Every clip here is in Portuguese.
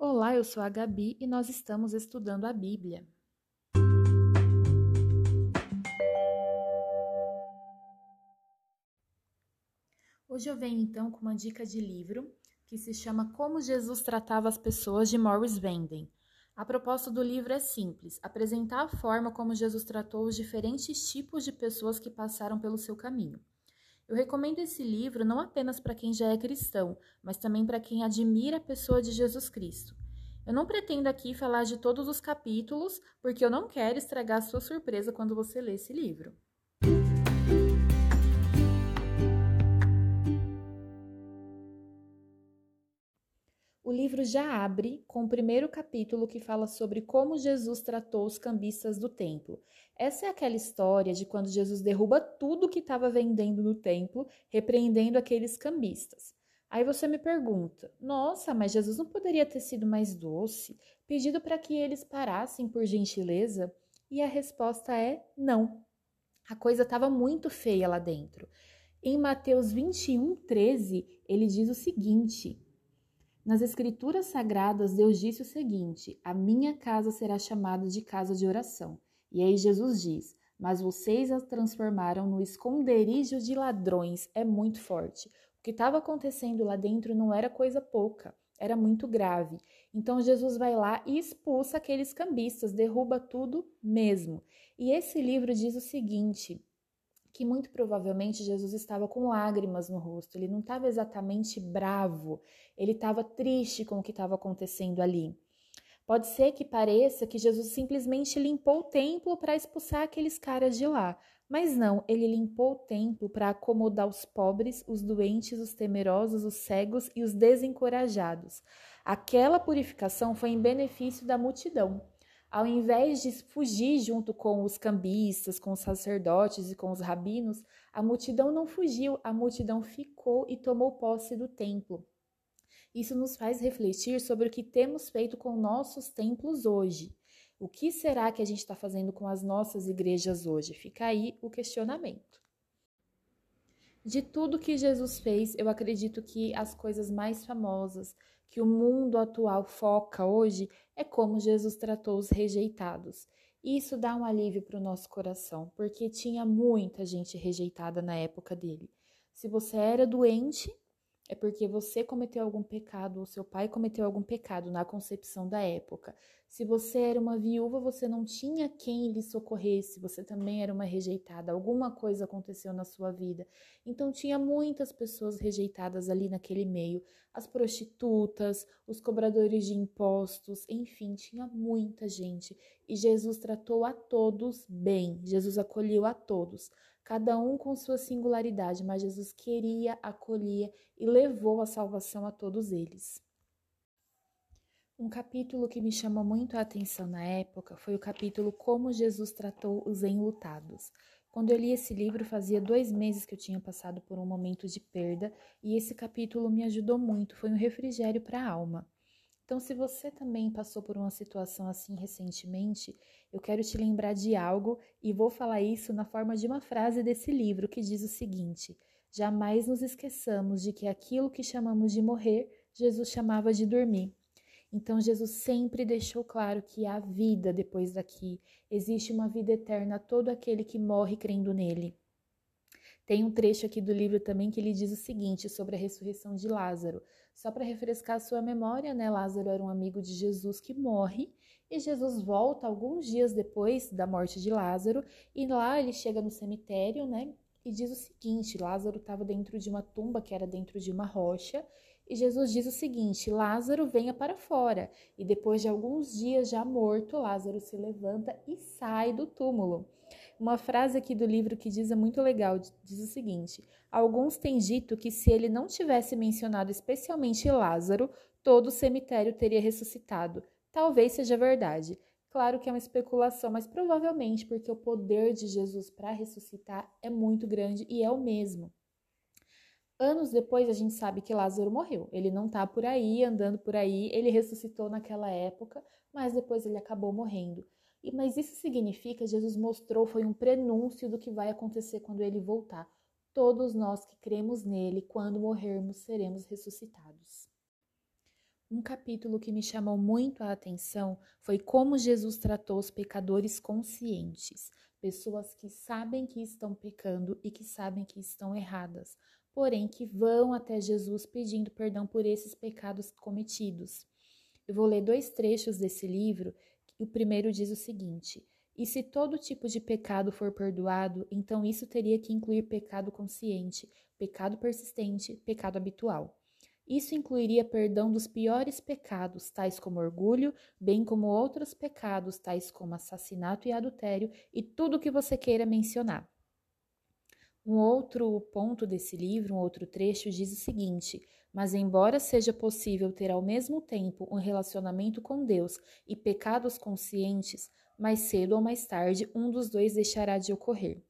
Olá, eu sou a Gabi e nós estamos estudando a Bíblia. Hoje eu venho então com uma dica de livro que se chama Como Jesus Tratava as Pessoas de Morris Venden. A proposta do livro é simples: apresentar a forma como Jesus tratou os diferentes tipos de pessoas que passaram pelo seu caminho. Eu recomendo esse livro não apenas para quem já é cristão, mas também para quem admira a pessoa de Jesus Cristo. Eu não pretendo aqui falar de todos os capítulos, porque eu não quero estragar a sua surpresa quando você lê esse livro. O livro já abre com o primeiro capítulo que fala sobre como Jesus tratou os cambistas do templo. Essa é aquela história de quando Jesus derruba tudo que estava vendendo no templo, repreendendo aqueles cambistas. Aí você me pergunta: nossa, mas Jesus não poderia ter sido mais doce, pedido para que eles parassem por gentileza? E a resposta é não. A coisa estava muito feia lá dentro. Em Mateus 21, 13, ele diz o seguinte: nas Escrituras Sagradas, Deus disse o seguinte: A minha casa será chamada de casa de oração. E aí Jesus diz: Mas vocês a transformaram no esconderijo de ladrões. É muito forte. O que estava acontecendo lá dentro não era coisa pouca, era muito grave. Então Jesus vai lá e expulsa aqueles cambistas, derruba tudo mesmo. E esse livro diz o seguinte: que muito provavelmente Jesus estava com lágrimas no rosto, ele não estava exatamente bravo, ele estava triste com o que estava acontecendo ali. Pode ser que pareça que Jesus simplesmente limpou o templo para expulsar aqueles caras de lá, mas não, ele limpou o templo para acomodar os pobres, os doentes, os temerosos, os cegos e os desencorajados. Aquela purificação foi em benefício da multidão. Ao invés de fugir junto com os cambistas, com os sacerdotes e com os rabinos, a multidão não fugiu, a multidão ficou e tomou posse do templo. Isso nos faz refletir sobre o que temos feito com nossos templos hoje. O que será que a gente está fazendo com as nossas igrejas hoje? Fica aí o questionamento. De tudo que Jesus fez, eu acredito que as coisas mais famosas que o mundo atual foca hoje é como Jesus tratou os rejeitados. Isso dá um alívio para o nosso coração, porque tinha muita gente rejeitada na época dele. Se você era doente, é porque você cometeu algum pecado ou seu pai cometeu algum pecado na concepção da época. Se você era uma viúva, você não tinha quem lhe socorresse, você também era uma rejeitada, alguma coisa aconteceu na sua vida. Então tinha muitas pessoas rejeitadas ali naquele meio, as prostitutas, os cobradores de impostos, enfim, tinha muita gente. E Jesus tratou a todos bem, Jesus acolheu a todos cada um com sua singularidade, mas Jesus queria, acolhia e levou a salvação a todos eles. Um capítulo que me chamou muito a atenção na época foi o capítulo Como Jesus Tratou os Enlutados. Quando eu li esse livro, fazia dois meses que eu tinha passado por um momento de perda e esse capítulo me ajudou muito, foi um refrigério para a alma. Então, se você também passou por uma situação assim recentemente, eu quero te lembrar de algo e vou falar isso na forma de uma frase desse livro que diz o seguinte: Jamais nos esqueçamos de que aquilo que chamamos de morrer, Jesus chamava de dormir. Então, Jesus sempre deixou claro que há vida depois daqui, existe uma vida eterna a todo aquele que morre crendo nele. Tem um trecho aqui do livro também que ele diz o seguinte sobre a ressurreição de Lázaro. Só para refrescar a sua memória, né? Lázaro era um amigo de Jesus que morre e Jesus volta alguns dias depois da morte de Lázaro e lá ele chega no cemitério, né? E diz o seguinte: Lázaro estava dentro de uma tumba que era dentro de uma rocha e Jesus diz o seguinte: Lázaro venha para fora. E depois de alguns dias já morto, Lázaro se levanta e sai do túmulo. Uma frase aqui do livro que diz é muito legal, diz o seguinte: Alguns têm dito que se ele não tivesse mencionado especialmente Lázaro, todo o cemitério teria ressuscitado. Talvez seja verdade. Claro que é uma especulação, mas provavelmente porque o poder de Jesus para ressuscitar é muito grande e é o mesmo. Anos depois a gente sabe que Lázaro morreu. Ele não está por aí, andando por aí, ele ressuscitou naquela época, mas depois ele acabou morrendo. E, mas isso significa, Jesus mostrou, foi um prenúncio do que vai acontecer quando ele voltar. Todos nós que cremos nele, quando morrermos, seremos ressuscitados. Um capítulo que me chamou muito a atenção foi como Jesus tratou os pecadores conscientes, pessoas que sabem que estão pecando e que sabem que estão erradas, porém que vão até Jesus pedindo perdão por esses pecados cometidos. Eu vou ler dois trechos desse livro. O primeiro diz o seguinte: E se todo tipo de pecado for perdoado, então isso teria que incluir pecado consciente, pecado persistente, pecado habitual. Isso incluiria perdão dos piores pecados, tais como orgulho, bem como outros pecados, tais como assassinato e adultério, e tudo o que você queira mencionar. Um outro ponto desse livro, um outro trecho, diz o seguinte: Mas, embora seja possível ter ao mesmo tempo um relacionamento com Deus e pecados conscientes, mais cedo ou mais tarde um dos dois deixará de ocorrer.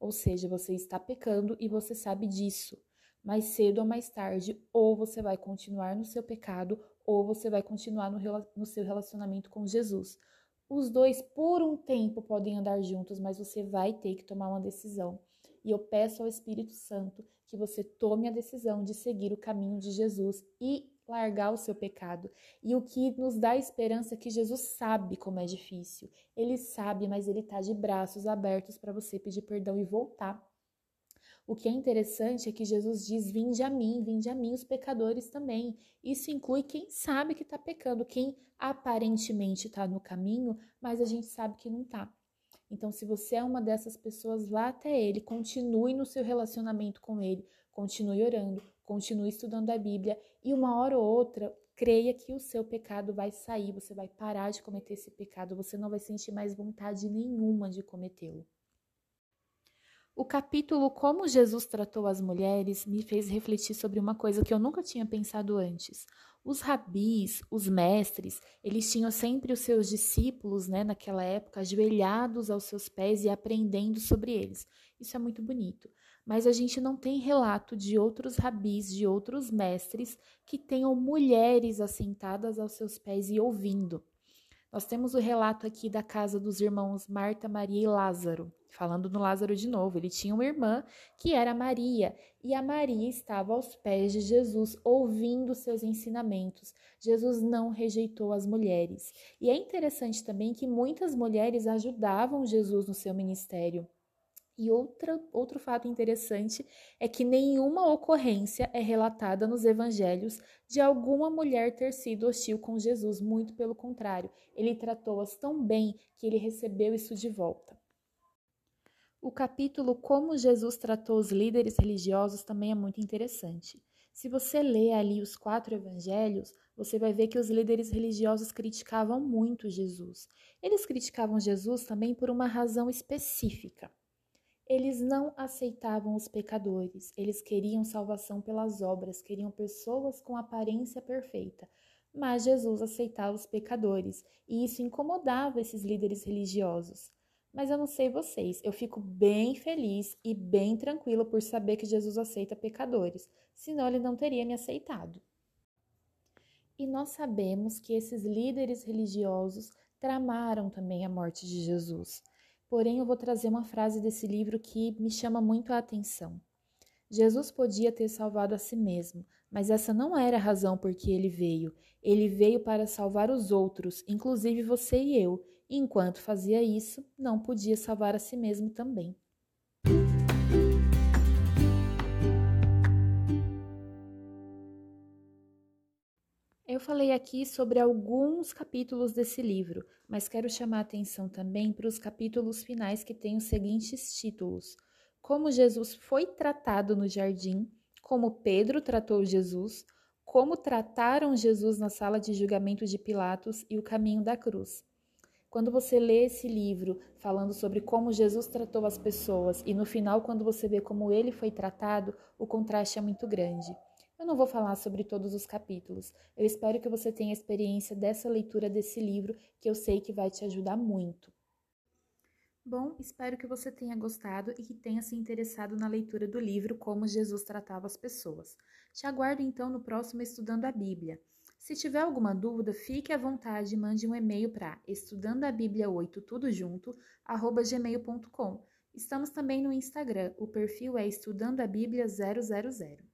Ou seja, você está pecando e você sabe disso mais cedo ou mais tarde, ou você vai continuar no seu pecado, ou você vai continuar no, no seu relacionamento com Jesus. Os dois, por um tempo, podem andar juntos, mas você vai ter que tomar uma decisão. E eu peço ao Espírito Santo que você tome a decisão de seguir o caminho de Jesus e largar o seu pecado. E o que nos dá esperança é que Jesus sabe como é difícil. Ele sabe, mas ele está de braços abertos para você pedir perdão e voltar o que é interessante é que Jesus diz: Vinde a mim, vinde a mim os pecadores também. Isso inclui quem sabe que está pecando, quem aparentemente está no caminho, mas a gente sabe que não está. Então, se você é uma dessas pessoas, vá até Ele, continue no seu relacionamento com Ele, continue orando, continue estudando a Bíblia e uma hora ou outra, creia que o seu pecado vai sair, você vai parar de cometer esse pecado, você não vai sentir mais vontade nenhuma de cometê-lo. O capítulo Como Jesus tratou as mulheres me fez refletir sobre uma coisa que eu nunca tinha pensado antes. Os rabis, os mestres, eles tinham sempre os seus discípulos, né, naquela época, ajoelhados aos seus pés e aprendendo sobre eles. Isso é muito bonito. Mas a gente não tem relato de outros rabis, de outros mestres que tenham mulheres assentadas aos seus pés e ouvindo. Nós temos o relato aqui da casa dos irmãos Marta, Maria e Lázaro. Falando no Lázaro de novo, ele tinha uma irmã que era Maria, e a Maria estava aos pés de Jesus, ouvindo seus ensinamentos. Jesus não rejeitou as mulheres. E é interessante também que muitas mulheres ajudavam Jesus no seu ministério. E outra, outro fato interessante é que nenhuma ocorrência é relatada nos evangelhos de alguma mulher ter sido hostil com Jesus, muito pelo contrário, ele tratou-as tão bem que ele recebeu isso de volta. O capítulo Como Jesus tratou os líderes religiosos também é muito interessante. Se você lê ali os quatro evangelhos, você vai ver que os líderes religiosos criticavam muito Jesus. Eles criticavam Jesus também por uma razão específica. Eles não aceitavam os pecadores, eles queriam salvação pelas obras, queriam pessoas com aparência perfeita. Mas Jesus aceitava os pecadores, e isso incomodava esses líderes religiosos. Mas eu não sei vocês, eu fico bem feliz e bem tranquila por saber que Jesus aceita pecadores, senão ele não teria me aceitado. E nós sabemos que esses líderes religiosos tramaram também a morte de Jesus. Porém, eu vou trazer uma frase desse livro que me chama muito a atenção. Jesus podia ter salvado a si mesmo, mas essa não era a razão por que ele veio. Ele veio para salvar os outros, inclusive você e eu, e enquanto fazia isso, não podia salvar a si mesmo também. Eu falei aqui sobre alguns capítulos desse livro, mas quero chamar a atenção também para os capítulos finais que têm os seguintes títulos: Como Jesus foi tratado no jardim, como Pedro tratou Jesus, como trataram Jesus na sala de julgamento de Pilatos e o caminho da cruz. Quando você lê esse livro falando sobre como Jesus tratou as pessoas e no final, quando você vê como ele foi tratado, o contraste é muito grande. Não vou falar sobre todos os capítulos. Eu espero que você tenha experiência dessa leitura desse livro, que eu sei que vai te ajudar muito. Bom, espero que você tenha gostado e que tenha se interessado na leitura do livro Como Jesus Tratava as Pessoas. Te aguardo então no próximo Estudando a Bíblia. Se tiver alguma dúvida, fique à vontade e mande um e-mail para estudandoabíblia8 tudo junto, arroba gmail.com. Estamos também no Instagram, o perfil é Estudando a Bíblia 000.